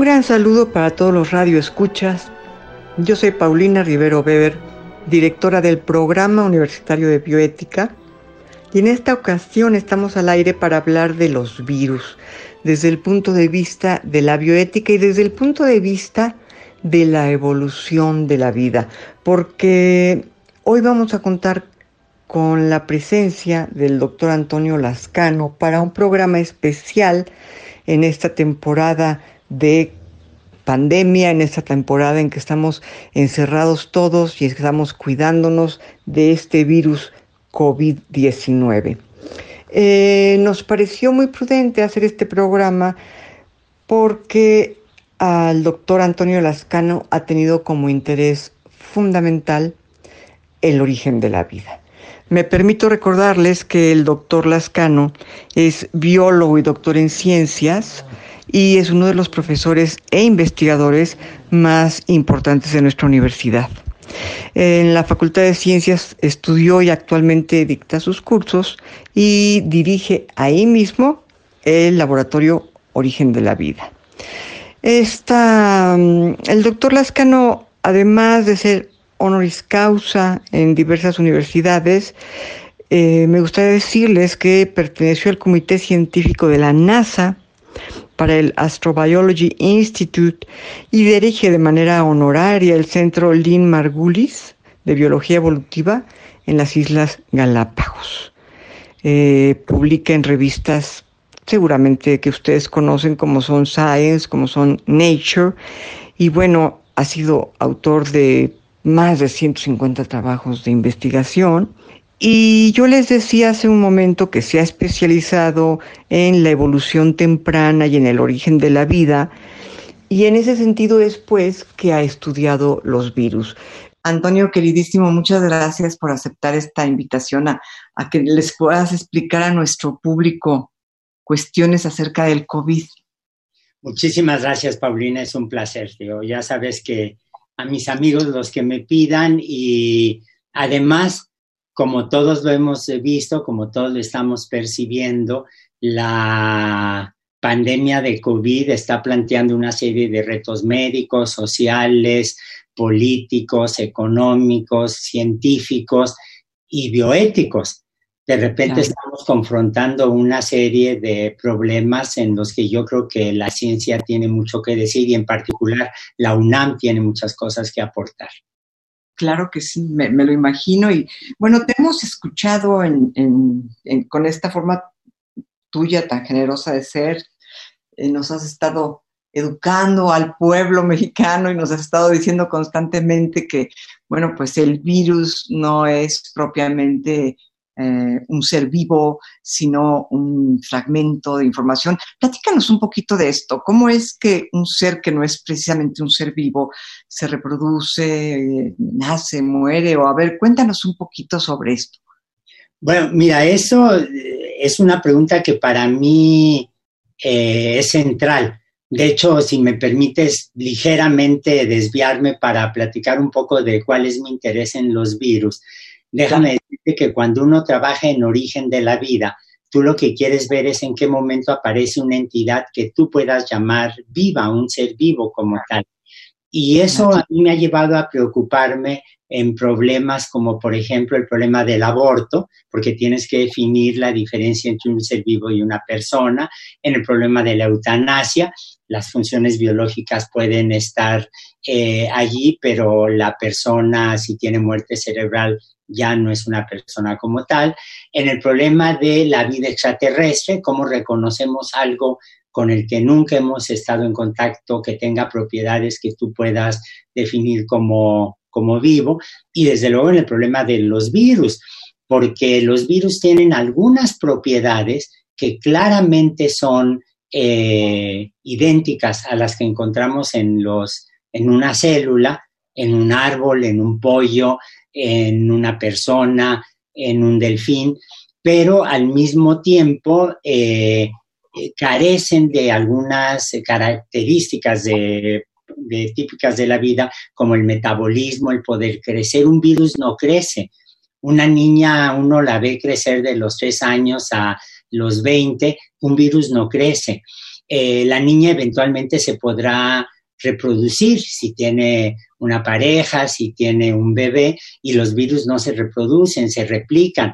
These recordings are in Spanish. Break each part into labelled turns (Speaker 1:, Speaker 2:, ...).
Speaker 1: Un gran saludo para todos los radioescuchas. Yo soy Paulina Rivero Weber, directora del Programa Universitario de Bioética, y en esta ocasión estamos al aire para hablar de los virus, desde el punto de vista de la bioética y desde el punto de vista de la evolución de la vida, porque hoy vamos a contar con la presencia del doctor Antonio Lascano para un programa especial en esta temporada de pandemia, en esta temporada en que estamos encerrados todos y estamos cuidándonos de este virus COVID-19. Eh, nos pareció muy prudente hacer este programa porque al doctor Antonio Lascano ha tenido como interés fundamental el origen de la vida. Me permito recordarles que el doctor Lascano es biólogo y doctor en ciencias y es uno de los profesores e investigadores más importantes de nuestra universidad. En la Facultad de Ciencias estudió y actualmente dicta sus cursos y dirige ahí mismo el laboratorio Origen de la Vida. Mm, el doctor Lascano, además de ser honoris causa en diversas universidades, eh, me gustaría decirles que perteneció al Comité Científico de la NASA para el Astrobiology Institute y dirige de manera honoraria el Centro Lynn Margulis de Biología Evolutiva en las Islas Galápagos. Eh, publica en revistas seguramente que ustedes conocen como son Science, como son Nature, y bueno, ha sido autor de más de 150 trabajos de investigación y yo les decía hace un momento que se ha especializado en la evolución temprana y en el origen de la vida, y en ese sentido es pues que ha estudiado los virus. Antonio, queridísimo, muchas gracias por aceptar esta invitación a, que les puedas explicar a nuestro público cuestiones acerca del COVID.
Speaker 2: Muchísimas gracias, Paulina, es un placer. Ya sabes que a mis amigos los que me pidan y además como todos lo hemos visto, como todos lo estamos percibiendo, la pandemia de COVID está planteando una serie de retos médicos, sociales, políticos, económicos, científicos y bioéticos. De repente estamos confrontando una serie de problemas en los que yo creo que la ciencia tiene mucho que decir y en particular la UNAM tiene muchas cosas que aportar.
Speaker 1: Claro que sí, me, lo imagino. Y bueno, te hemos escuchado con esta forma tuya tan generosa de ser. Eh, nos has estado educando al pueblo mexicano y nos has estado diciendo constantemente que, bueno, pues el virus no es propiamente eh, un ser vivo, sino un fragmento de información. Platícanos un poquito de esto. ¿Cómo es que un ser que no es precisamente un ser vivo se reproduce, nace, muere? O a ver, cuéntanos un poquito sobre esto.
Speaker 2: Bueno, mira, eso eh, es una pregunta que para mí eh, es central. De hecho, si me permites ligeramente desviarme para platicar un poco de cuál es mi interés en los virus. Déjame decirte que cuando uno trabaja en origen de la vida, tú lo que quieres ver es en qué momento aparece una entidad que tú puedas llamar viva, un ser vivo como tal. Y eso a mí me ha llevado a preocuparme en problemas como, por ejemplo, el problema del aborto, porque tienes que definir la diferencia entre un ser vivo y una persona, en el problema de la eutanasia, las funciones biológicas pueden estar eh, allí, pero la persona, si tiene muerte cerebral, ya no es una persona como tal. En el problema de la vida extraterrestre, cómo reconocemos algo con el que nunca hemos estado en contacto, que tenga propiedades que tú puedas definir como, como vivo. Y desde luego en el problema de los virus. porque los virus tienen algunas propiedades que claramente son eh, idénticas a las que encontramos en, los, en una célula, en un árbol, en un pollo, en una persona, en un delfín, pero al mismo tiempo eh, eh, carecen de algunas características típicas de la vida, como el metabolismo, el poder crecer. Un virus no crece. Una niña, uno la ve crecer de los tres años a los 20, un virus no crece. Eh, la niña eventualmente se podrá reproducir si tiene una pareja, si tiene un bebé, y los virus no se reproducen, se replican.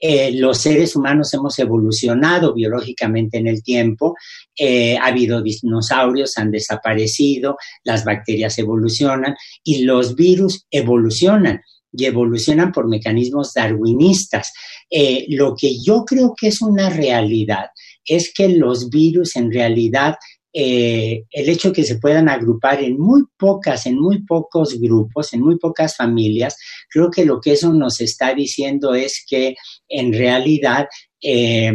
Speaker 2: Eh, los seres humanos hemos evolucionado biológicamente en el tiempo, eh, ha habido dinosaurios, han desaparecido, las bacterias evolucionan y los virus evolucionan y evolucionan por mecanismos darwinistas. Eh, lo que yo creo que es una realidad es que los virus en realidad eh, el hecho de que se puedan agrupar en muy pocas, en muy pocos grupos, en muy pocas familias, creo que lo que eso nos está diciendo es que en realidad eh,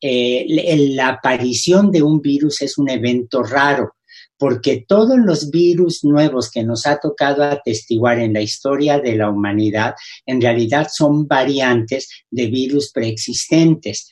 Speaker 2: la aparición de un virus es un evento raro porque todos los virus nuevos que nos ha tocado atestiguar en la historia de la humanidad, en realidad son variantes de virus preexistentes.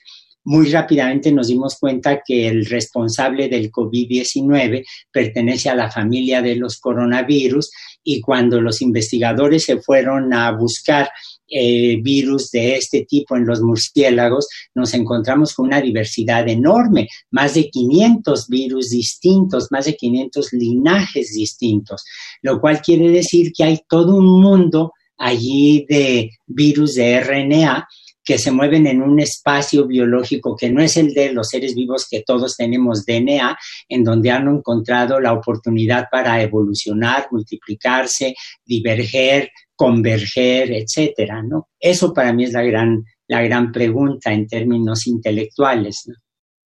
Speaker 2: Muy rápidamente nos dimos cuenta que el responsable del COVID-19 pertenece a la familia de los coronavirus y cuando los investigadores se fueron a buscar eh, virus de este tipo en los murciélagos, nos encontramos con una diversidad enorme, más de 500 virus distintos, más de 500 linajes distintos, lo cual quiere decir que hay todo un mundo allí de virus de RNA que se mueven en un espacio biológico que no es el de los seres vivos que todos tenemos DNA, en donde han encontrado la oportunidad para evolucionar, multiplicarse, diverger, converger, etcétera, ¿no? Eso para mí es la gran, la gran pregunta en términos intelectuales.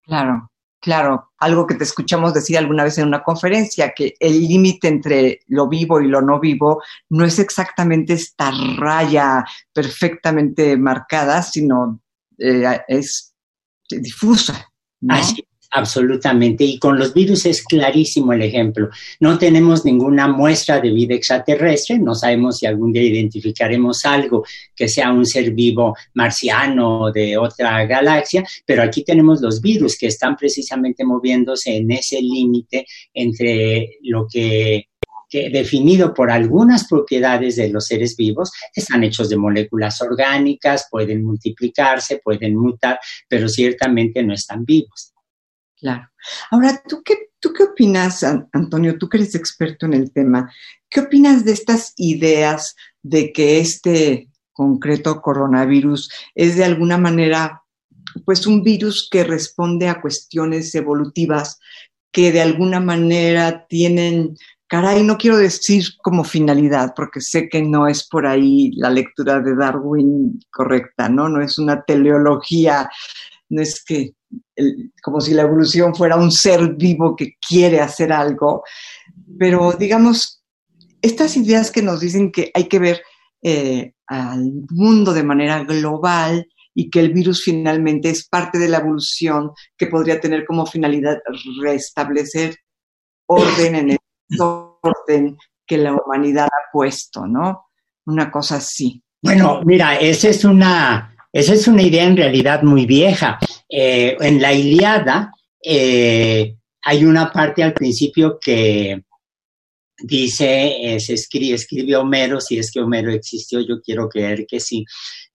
Speaker 1: Claro, claro. Algo que te escuchamos decir alguna vez en una conferencia, que el límite entre lo vivo y lo no vivo no es exactamente esta raya perfectamente marcada, sino eh, es difusa.
Speaker 2: Absolutamente. Y con los virus es clarísimo el ejemplo. No tenemos ninguna muestra de vida extraterrestre. No sabemos si algún día identificaremos algo que sea un ser vivo marciano o de otra galaxia, pero aquí tenemos los virus que están precisamente moviéndose en ese límite entre lo que definido por algunas propiedades de los seres vivos, están hechos de moléculas orgánicas, pueden multiplicarse, pueden mutar, pero ciertamente no están vivos.
Speaker 1: Claro. Ahora, ¿tú qué, ¿tú qué opinas, Antonio? Tú que eres experto en el tema, ¿qué opinas de estas ideas de que este concreto coronavirus es de alguna manera, pues, un virus que responde a cuestiones evolutivas que de alguna manera tienen, caray, no quiero decir como finalidad, porque sé que no es por ahí la lectura de Darwin correcta, ¿no? No es una teleología, no es que como si la evolución fuera un ser vivo que quiere hacer algo, pero digamos, estas ideas que nos dicen que hay que ver eh, al mundo de manera global y que el virus finalmente es parte de la evolución que podría tener como finalidad restablecer orden en el orden que la humanidad ha puesto, ¿no? Una cosa así.
Speaker 2: Bueno, mira, esa es una, esa es una idea en realidad muy vieja. Eh, en la Iliada eh, hay una parte al principio que dice, eh, se escribe, escribe Homero, si es que Homero existió, yo quiero creer que sí,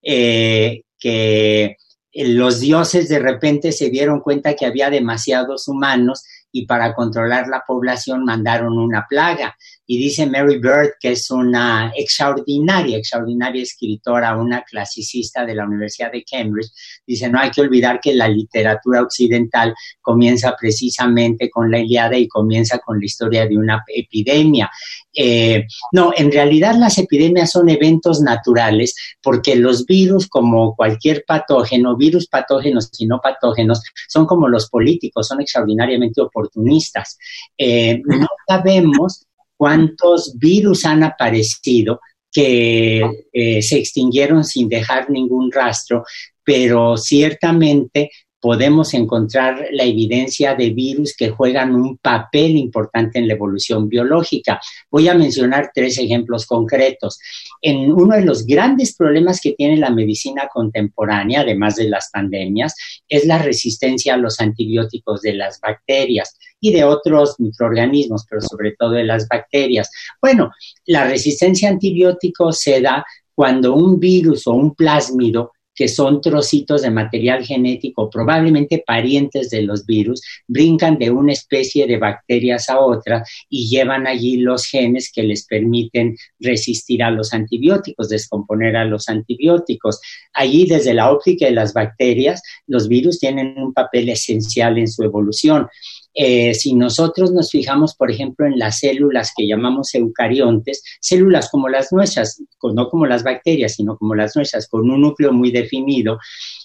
Speaker 2: que los dioses de repente se dieron cuenta que había demasiados humanos y para controlar la población mandaron una plaga. Y dice Mary Bird, que es una extraordinaria, extraordinaria escritora, una clasicista de la Universidad de Cambridge, dice, no hay que olvidar que la literatura occidental comienza precisamente con la Iliada y comienza con la historia de una epidemia. Eh, no, en realidad las epidemias son eventos naturales porque los virus, como cualquier patógeno, virus patógenos y no patógenos, son como los políticos, son extraordinariamente oportunistas. Eh, no sabemos cuántos virus han aparecido que eh, se extinguieron sin dejar ningún rastro, pero ciertamente podemos encontrar la evidencia de virus que juegan un papel importante en la evolución biológica. Voy a mencionar tres ejemplos concretos. En uno de los grandes problemas que tiene la medicina contemporánea, además de las pandemias, es la resistencia a los antibióticos de las bacterias y de otros microorganismos, pero sobre todo de las bacterias. Bueno, la resistencia a antibióticos se da cuando un virus o un plásmido que son trocitos de material genético, probablemente parientes de los virus, brincan de una especie de bacterias a otra y llevan allí los genes que les permiten resistir a los antibióticos, descomponer a los antibióticos. Allí, desde la óptica de las bacterias, los virus tienen un papel esencial en su evolución. Eh, si nosotros nos fijamos, por ejemplo, en las células que llamamos eucariontes, células como las nuestras, no como las bacterias, sino como las nuestras, con un núcleo muy definido,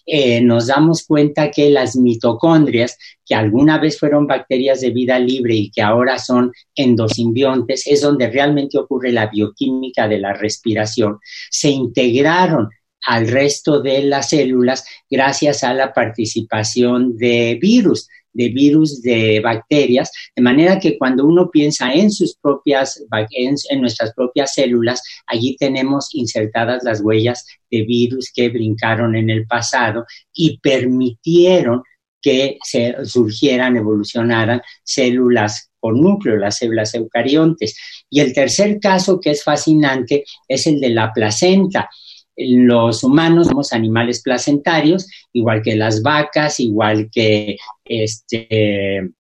Speaker 2: eh, nos damos cuenta que las mitocondrias, que alguna vez fueron bacterias de vida libre y que ahora son endosimbiontes, es donde realmente ocurre la bioquímica de la respiración, se integraron al resto de las células gracias a la participación de virus de virus, de bacterias, de manera que cuando uno piensa en sus propias, en, nuestras propias células, allí tenemos insertadas las huellas de virus que brincaron en el pasado y permitieron que se surgieran, evolucionaran células con núcleo, las células eucariontes. Y el tercer caso que es fascinante es el de la placenta los humanos somos animales placentarios, igual que las vacas, igual que este,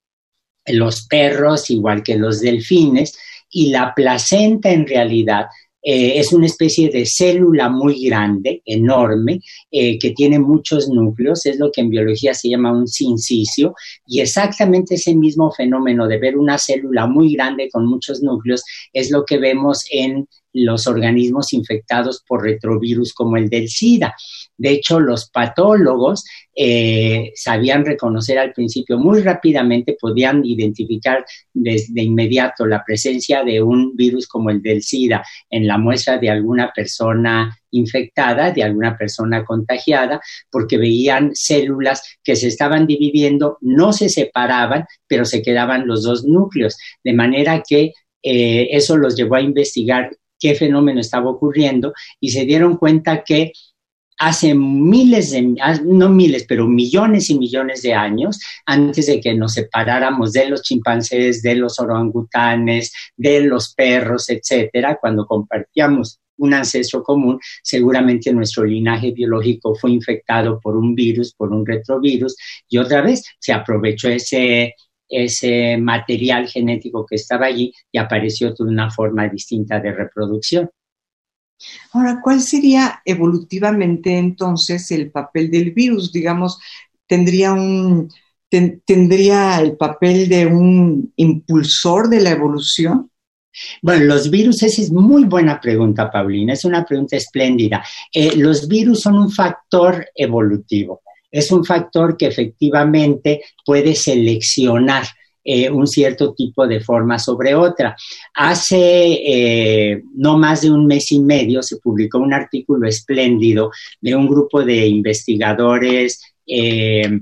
Speaker 2: los perros, igual que los delfines, y la placenta en realidad eh, es una especie de célula muy grande, enorme, eh, que tiene muchos núcleos, es lo que en biología se llama un sincicio, y exactamente ese mismo fenómeno de ver una célula muy grande con muchos núcleos es lo que vemos en los organismos infectados por retrovirus como el del SIDA. De hecho, los patólogos eh, sabían reconocer al principio muy rápidamente, podían identificar desde inmediato la presencia de un virus como el del SIDA en la muestra de alguna persona infectada, de alguna persona contagiada, porque veían células que se estaban dividiendo, no se separaban, pero se quedaban los dos núcleos, de manera que eh, eso los llevó a investigar qué fenómeno estaba ocurriendo y se dieron cuenta que hace miles de, ah, no miles, pero millones y millones de años, antes de que nos separáramos de los chimpancés, de los orangutanes, de los perros, etcétera, cuando compartíamos un ancestro común, seguramente nuestro linaje biológico fue infectado por un virus, por un retrovirus, y otra vez se aprovechó ese ese material genético que estaba allí y apareció de una forma distinta de reproducción.
Speaker 1: Ahora, ¿cuál sería evolutivamente entonces el papel del virus? Digamos, ¿tendría, un, ¿tendría el papel de un impulsor de la evolución?
Speaker 2: Bueno, los virus, esa es muy buena pregunta, Paulina, es una pregunta espléndida. Eh, los virus son un factor evolutivo es un factor que efectivamente puede seleccionar eh, un cierto tipo de forma sobre otra. Hace eh, no más de un mes y medio se publicó un artículo espléndido de un grupo de investigadores eh,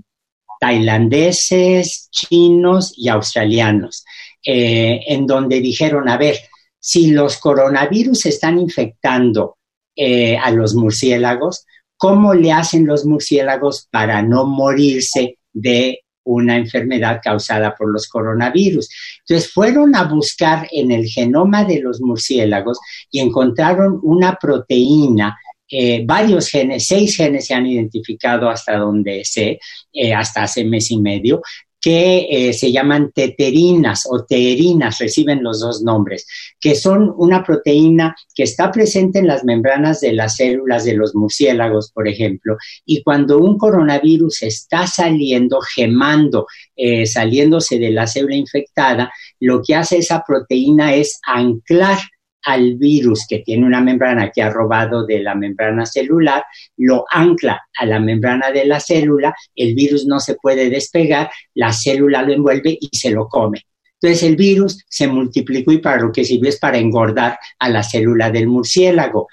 Speaker 2: tailandeses, chinos y australianos, en donde dijeron, a ver, si los coronavirus están infectando a los murciélagos, ¿Cómo le hacen los murciélagos para no morirse de una enfermedad causada por los coronavirus. Entonces fueron a buscar en el genoma de los murciélagos y encontraron una proteína eh, varios genes, seis genes se han identificado hasta donde sé, eh, hasta hace mes y medio, que eh, se llaman teterinas o teerinas, reciben los dos nombres, que son una proteína que está presente en las membranas de las células de los murciélagos, por ejemplo, y cuando un coronavirus está saliendo, gemando, eh, saliéndose de la célula infectada, lo que hace esa proteína es anclar al virus que tiene una membrana que ha robado de la membrana celular, lo ancla a la membrana de la célula, el virus no se puede despegar, la célula lo envuelve y se lo come. Entonces el virus se multiplicó y para lo que sirvió es para engordar a la célula del murciélago.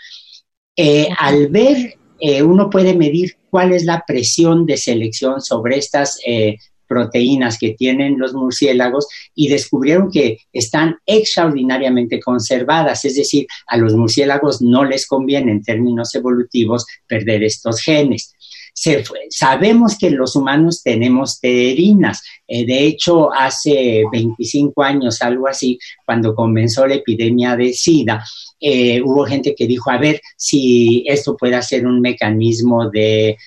Speaker 2: Eh, al ver, eh, uno puede medir cuál es la presión de selección sobre estas eh, proteínas que tienen los murciélagos y descubrieron que están extraordinariamente conservadas, es decir, a los murciélagos no les conviene en términos evolutivos perder estos genes sabemos que los humanos tenemos terinas. Eh, de hecho, hace 25 años, algo así, cuando comenzó la epidemia de SIDA, eh, hubo gente que dijo, a ver si esto puede ser un mecanismo de,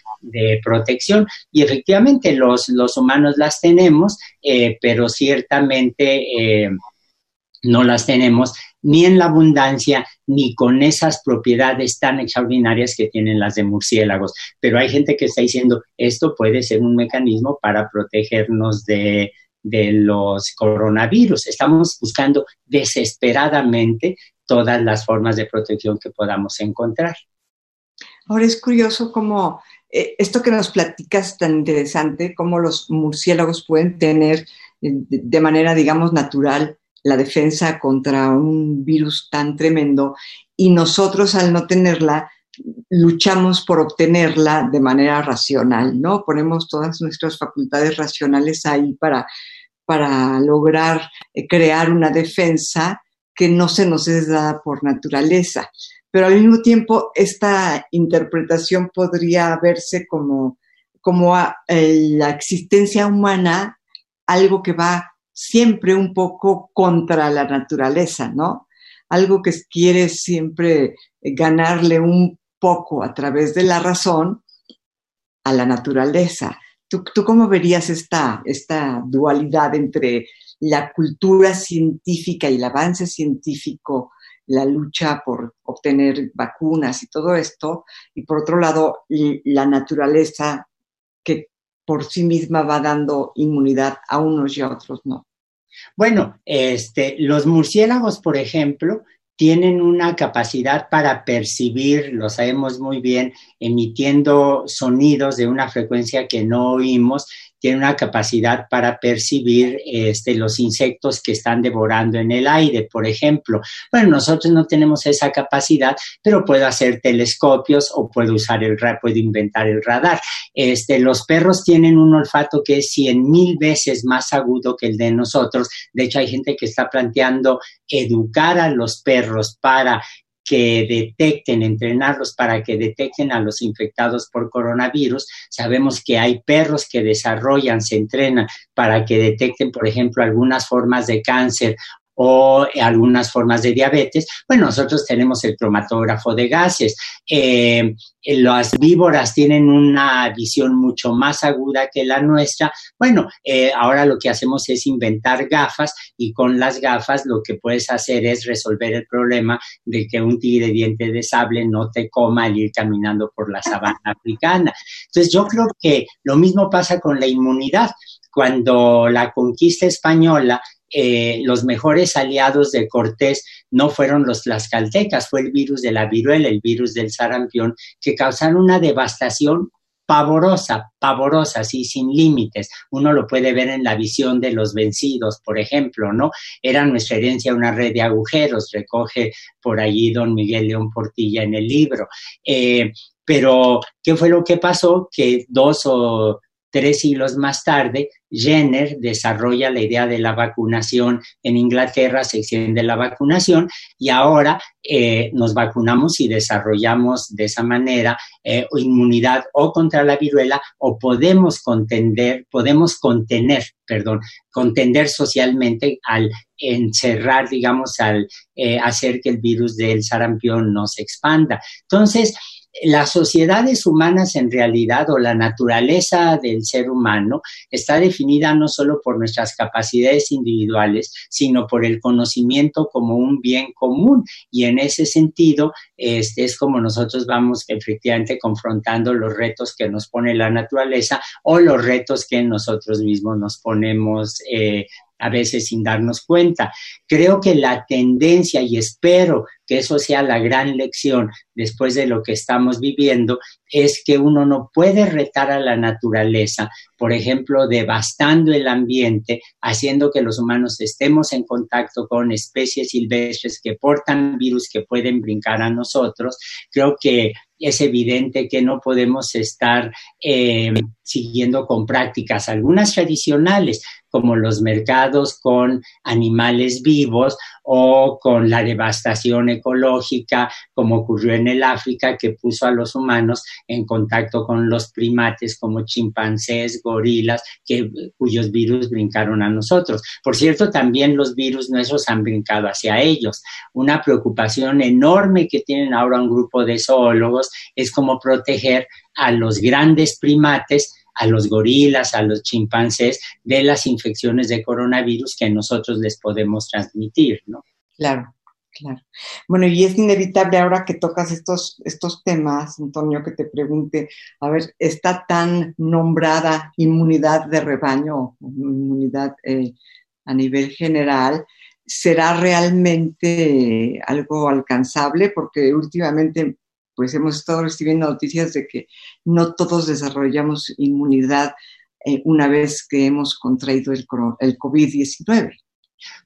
Speaker 2: protección. Y efectivamente los, los humanos las tenemos, eh, pero ciertamente no las tenemos ni en la abundancia, ni con esas propiedades tan extraordinarias que tienen las de murciélagos. Pero hay gente que está diciendo, esto puede ser un mecanismo para protegernos de, los coronavirus. Estamos buscando desesperadamente todas las formas de protección que podamos encontrar.
Speaker 1: Ahora es curioso cómo eh, esto que nos platicas tan interesante, cómo los murciélagos pueden tener eh, de manera, digamos, natural la defensa contra un virus tan tremendo y nosotros al no tenerla luchamos por obtenerla de manera racional, ¿no? Ponemos todas nuestras facultades racionales ahí para, para lograr eh, crear una defensa que no se nos es dada por naturaleza. Pero al mismo tiempo, esta interpretación podría verse como, como eh, la existencia humana, algo que va siempre un poco contra la naturaleza, ¿no? Algo que quiere siempre ganarle un poco a través de la razón a la naturaleza. ¿Tú, cómo verías esta, esta dualidad entre la cultura científica y el avance científico, la lucha por obtener vacunas y todo esto, y por otro lado, la naturaleza que por sí misma va dando inmunidad a unos y a otros no?
Speaker 2: Bueno, este, los murciélagos, por ejemplo, tienen una capacidad para percibir, lo sabemos muy bien, emitiendo sonidos de una frecuencia que no oímos tiene una capacidad para percibir este, los insectos que están devorando en el aire, por ejemplo. Bueno, nosotros no tenemos esa capacidad, pero puedo hacer telescopios o puedo usar el puedo inventar el radar. Este, los perros tienen un olfato que es cien mil veces más agudo que el de nosotros. De hecho, hay gente que está planteando educar a los perros para que detecten, entrenarlos para que detecten a los infectados por coronavirus. Sabemos que hay perros que desarrollan, se entrenan para que detecten, por ejemplo, algunas formas de cáncer o algunas formas de diabetes, bueno, nosotros tenemos el cromatógrafo de gases. Eh, las víboras tienen una visión mucho más aguda que la nuestra. Bueno, eh, ahora lo que hacemos es inventar gafas y con las gafas lo que puedes hacer es resolver el problema de que un tigre diente de sable no te coma al ir caminando por la sabana africana. Entonces, yo creo que lo mismo pasa con la inmunidad. Cuando la conquista española los mejores aliados de Cortés no fueron los tlaxcaltecas, fue el virus de la viruela, el virus del sarampión, que causaron una devastación pavorosa, pavorosa, sí, sin límites. Uno lo puede ver en la visión de los vencidos, por ejemplo, ¿no? Era nuestra herencia una red de agujeros, recoge por allí don Miguel León Portilla en el libro. Eh, pero, ¿qué fue lo que pasó? Que dos o Tres siglos más tarde, Jenner desarrolla la idea de la vacunación en Inglaterra, se extiende la vacunación y ahora eh, nos vacunamos y desarrollamos de esa manera eh, inmunidad o contra la viruela o podemos contender, podemos contener, perdón, contender socialmente al encerrar, digamos, al eh, hacer que el virus del sarampión no se expanda. Entonces, las sociedades humanas en realidad o la naturaleza del ser humano está definida no solo por nuestras capacidades individuales, sino por el conocimiento como un bien común. Y en ese sentido, este es como nosotros vamos efectivamente confrontando los retos que nos pone la naturaleza o los retos que nosotros mismos nos ponemos eh, a veces sin darnos cuenta. Creo que la tendencia, y espero que eso sea la gran lección después de lo que estamos viviendo, es que uno no puede retar a la naturaleza, por ejemplo, devastando el ambiente, haciendo que los humanos estemos en contacto con especies silvestres que portan virus que pueden brincar a nosotros. Creo que es evidente que no podemos estar eh, siguiendo con prácticas, algunas tradicionales, como los mercados con animales vivos o con la devastación ecológica, como ocurrió en el África, que puso a los humanos en contacto con los primates como chimpancés, gorilas, que, cuyos virus brincaron a nosotros. Por cierto, también los virus nuestros han brincado hacia ellos. Una preocupación enorme que tienen ahora un grupo de zoólogos es cómo proteger a los grandes primates a los gorilas, a los chimpancés, de las infecciones de coronavirus que nosotros les podemos transmitir, ¿no?
Speaker 1: Claro, claro. Bueno, y es inevitable ahora que tocas estos, estos temas, Antonio, que te pregunte, a ver, ¿está tan nombrada inmunidad de rebaño, inmunidad eh, a nivel general? ¿Será realmente algo alcanzable? Porque últimamente pues hemos estado recibiendo noticias de que no todos desarrollamos inmunidad eh, una vez que hemos contraído el, el COVID-19.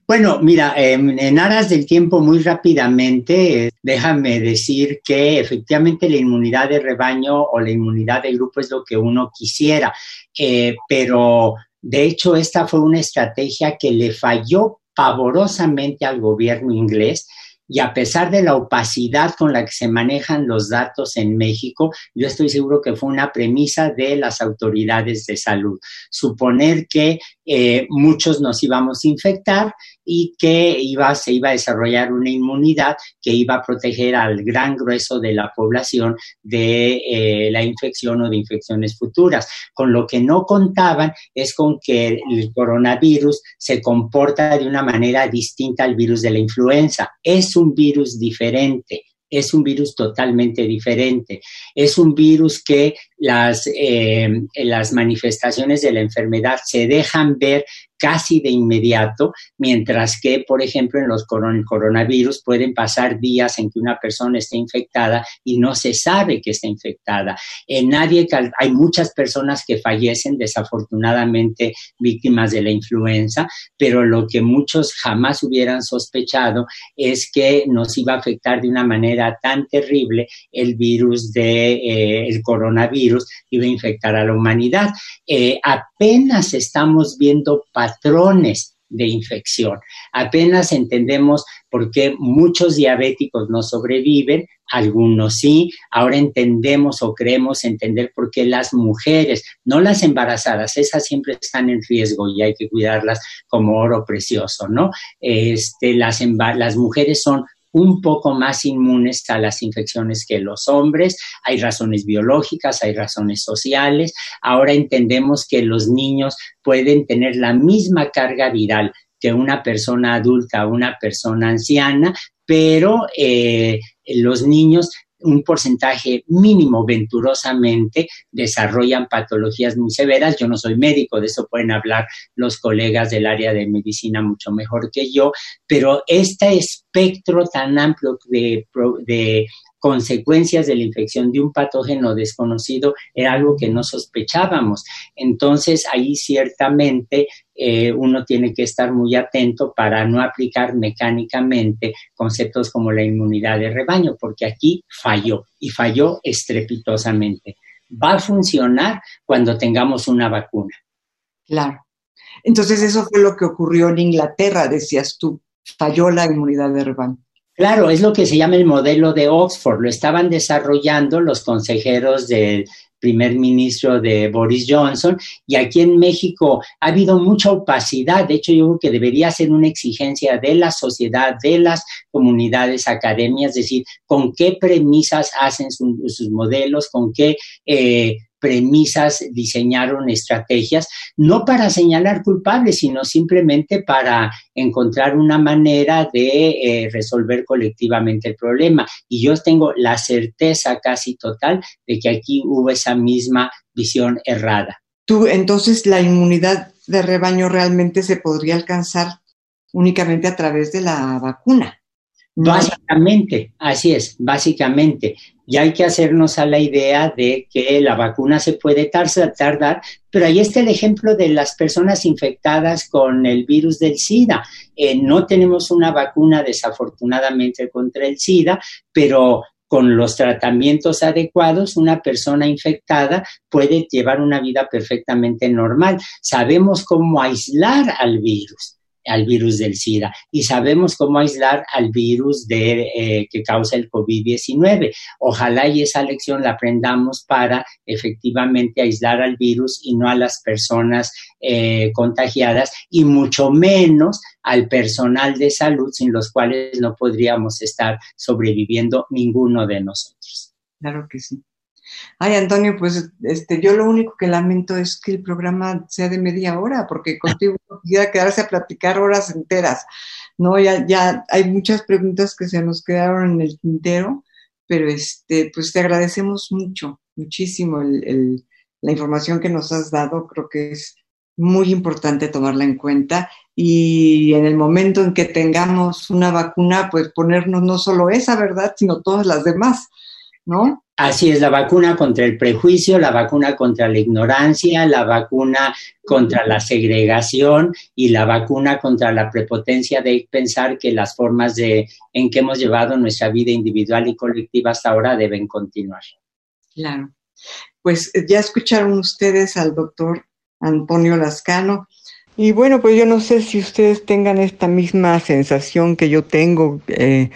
Speaker 2: Bueno, mira, en aras del tiempo muy rápidamente, déjame decir que efectivamente la inmunidad de rebaño o la inmunidad de grupo es lo que uno quisiera, eh, pero de hecho esta fue una estrategia que le falló pavorosamente al gobierno inglés y a pesar de la opacidad con la que se manejan los datos en México, yo estoy seguro que fue una premisa de las autoridades de salud. Suponer que eh, muchos nos íbamos a infectar y que se iba a desarrollar una inmunidad que iba a proteger al gran grueso de la población de eh, la infección o de infecciones futuras. Con lo que no contaban es con que el coronavirus se comporta de una manera distinta al virus de la influenza. Es un virus diferente es un virus totalmente diferente. Es un virus que las, eh, las manifestaciones de la enfermedad se dejan ver casi de inmediato, mientras que, por ejemplo, en los coronavirus pueden pasar días en que una persona esté infectada y no se sabe que está infectada. En nadie, hay muchas personas que fallecen desafortunadamente víctimas de la influenza, pero lo que muchos jamás hubieran sospechado es que nos iba a afectar de una manera tan terrible el virus de eh, coronavirus iba a infectar a la humanidad. Eh, apenas estamos viendo patrones de infección. Apenas entendemos por qué muchos diabéticos no sobreviven, algunos sí. Ahora entendemos o creemos entender por qué las mujeres, no las embarazadas, esas siempre están en riesgo y hay que cuidarlas como oro precioso, ¿no? Este, las, las mujeres son un poco más inmunes a las infecciones que los hombres. Hay razones biológicas, hay razones sociales. Ahora entendemos que los niños pueden tener la misma carga viral que una persona adulta o una persona anciana, pero eh, los niños un porcentaje mínimo venturosamente desarrollan patologías muy severas. Yo no soy médico, de eso pueden hablar los colegas del área de medicina mucho mejor que yo, pero este espectro tan amplio de, de consecuencias de la infección de un patógeno desconocido era algo que no sospechábamos. Entonces, ahí ciertamente eh, uno tiene que estar muy atento para no aplicar mecánicamente conceptos como la inmunidad de rebaño, porque aquí falló y falló estrepitosamente. Va a funcionar cuando tengamos una vacuna.
Speaker 1: Claro. Entonces, eso fue lo que ocurrió en Inglaterra, decías tú, falló la inmunidad de rebaño.
Speaker 2: Claro, es lo que se llama el modelo de Oxford. Lo estaban desarrollando los consejeros del primer ministro de Boris Johnson y aquí en México ha habido mucha opacidad. De hecho, yo creo que debería ser una exigencia de la sociedad, de las comunidades academias, decir, con qué premisas hacen sus modelos, con qué eh, premisas diseñaron estrategias, no para señalar culpables, sino simplemente para encontrar una manera de eh, resolver colectivamente el problema. Y yo tengo la certeza casi total de que aquí hubo esa misma visión errada.
Speaker 1: Tú, entonces, la inmunidad de rebaño realmente se podría alcanzar únicamente a través de la vacuna.
Speaker 2: Básicamente, así es, básicamente. Y hay que hacernos a la idea de que la vacuna se puede tardar, pero ahí está el ejemplo de las personas infectadas con el virus del SIDA. Eh, no tenemos una vacuna desafortunadamente contra el SIDA, pero con los tratamientos adecuados, una persona infectada puede llevar una vida perfectamente normal. Sabemos cómo aislar al virus al virus del SIDA y sabemos cómo aislar al virus de, eh, que causa el COVID-19. Ojalá y esa lección la aprendamos para efectivamente aislar al virus y no a las personas eh, contagiadas y mucho menos al personal de salud sin los cuales no podríamos estar sobreviviendo ninguno de nosotros.
Speaker 1: Claro que sí. Ay, Antonio, pues este, yo lo único que lamento es que el programa sea de media hora, porque contigo quisiera quedarse a platicar horas enteras. No, ya, ya hay muchas preguntas que se nos quedaron en el tintero, pero este, pues te agradecemos mucho, muchísimo el, la información que nos has dado. Creo que es muy importante tomarla en cuenta y en el momento en que tengamos una vacuna, pues ponernos no solo esa, ¿verdad?, sino todas las demás, ¿no?
Speaker 2: Así es, la vacuna contra el prejuicio, la vacuna contra la ignorancia, la vacuna contra la segregación y la vacuna contra la prepotencia de pensar que las formas de, en que hemos llevado nuestra vida individual y colectiva hasta ahora deben continuar.
Speaker 1: Claro. Pues eh, ya escucharon ustedes al doctor Antonio Lascano. Y bueno, pues yo no sé si ustedes tengan esta misma sensación que yo tengo. Eh,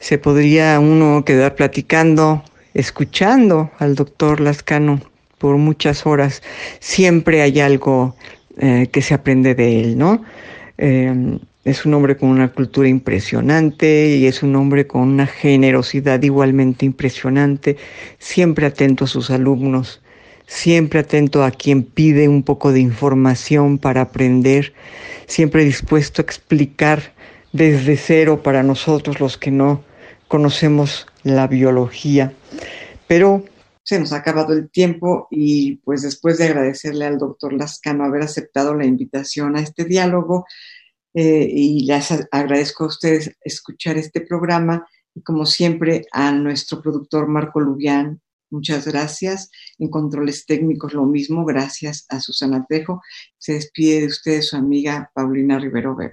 Speaker 1: se podría uno quedar platicando escuchando al doctor Lascano por muchas horas, siempre hay algo eh, que se aprende de él, ¿no? Eh, es un hombre con una cultura impresionante y es un hombre con una generosidad igualmente impresionante, siempre atento a sus alumnos, siempre atento a quien pide un poco de información para aprender, siempre dispuesto a explicar desde cero para nosotros los que no conocemos la biología. Pero se nos ha acabado el tiempo y pues después de agradecerle al doctor Lascano haber aceptado la invitación a este diálogo eh, y les agradezco a ustedes escuchar este programa y como siempre a nuestro productor Marco Lubián, muchas gracias. En controles técnicos lo mismo, gracias a Susana Tejo. Se despide de ustedes su amiga Paulina Rivero Weber.